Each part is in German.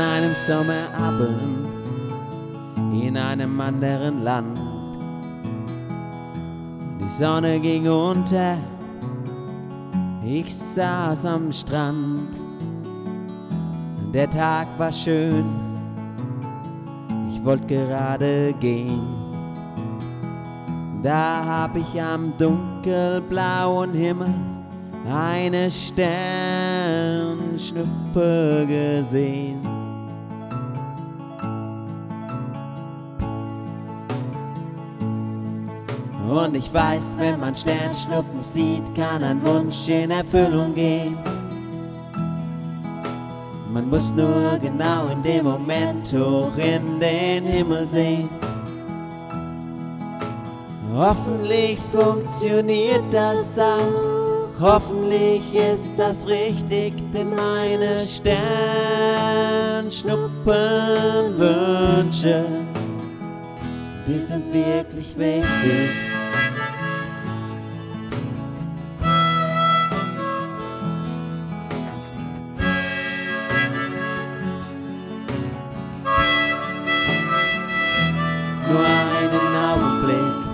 einem Sommerabend in einem anderen Land. Die Sonne ging unter, ich saß am Strand. Der Tag war schön, ich wollte gerade gehen. Da hab ich am dunkelblauen Himmel eine Sternschnuppe gesehen. Und ich weiß, wenn man Sternschnuppen sieht, kann ein Wunsch in Erfüllung gehen. Man muss nur genau in dem Moment hoch in den Himmel sehen. Hoffentlich funktioniert das auch. Hoffentlich ist das richtig, denn meine Sternschnuppenwünsche, die sind wirklich wichtig. Nur einen Augenblick,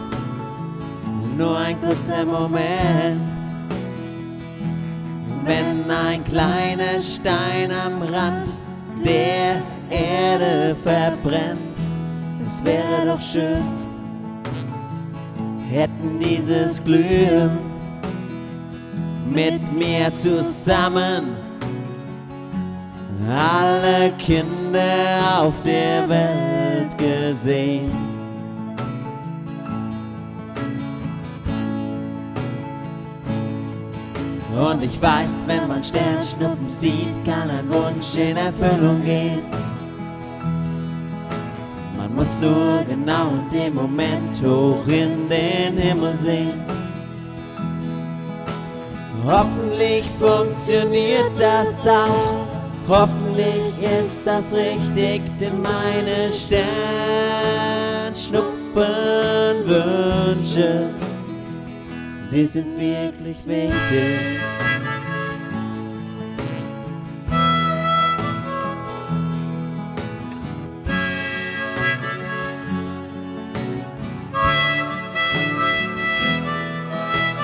nur ein kurzer Moment. Wenn ein kleiner Stein am Rand der Erde verbrennt, es wäre doch schön, hätten dieses Glühen mit mir zusammen alle Kinder auf der Welt gesehen. Und ich weiß, wenn man Sternschnuppen sieht, kann ein Wunsch in Erfüllung gehen. Man muss nur genau in dem Moment hoch in den Himmel sehen. Hoffentlich funktioniert das auch. Hoffentlich ist das richtig, denn meine Sternschnuppenwünsche, die sind wirklich wichtig.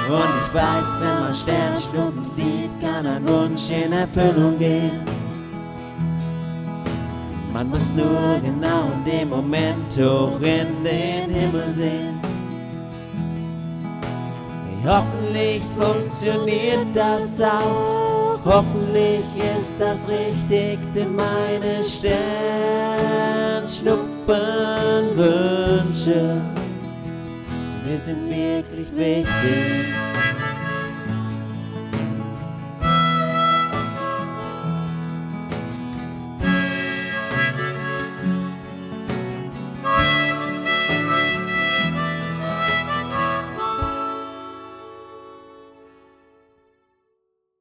Und ich weiß, wenn man Sternschnuppen sieht, kann ein Wunsch in Erfüllung gehen. Man muss nur genau in dem Moment hoch in den Himmel sehen. Hoffentlich funktioniert das auch. Hoffentlich ist das richtig, denn meine Sternschnuppenwünsche, die sind wirklich wichtig.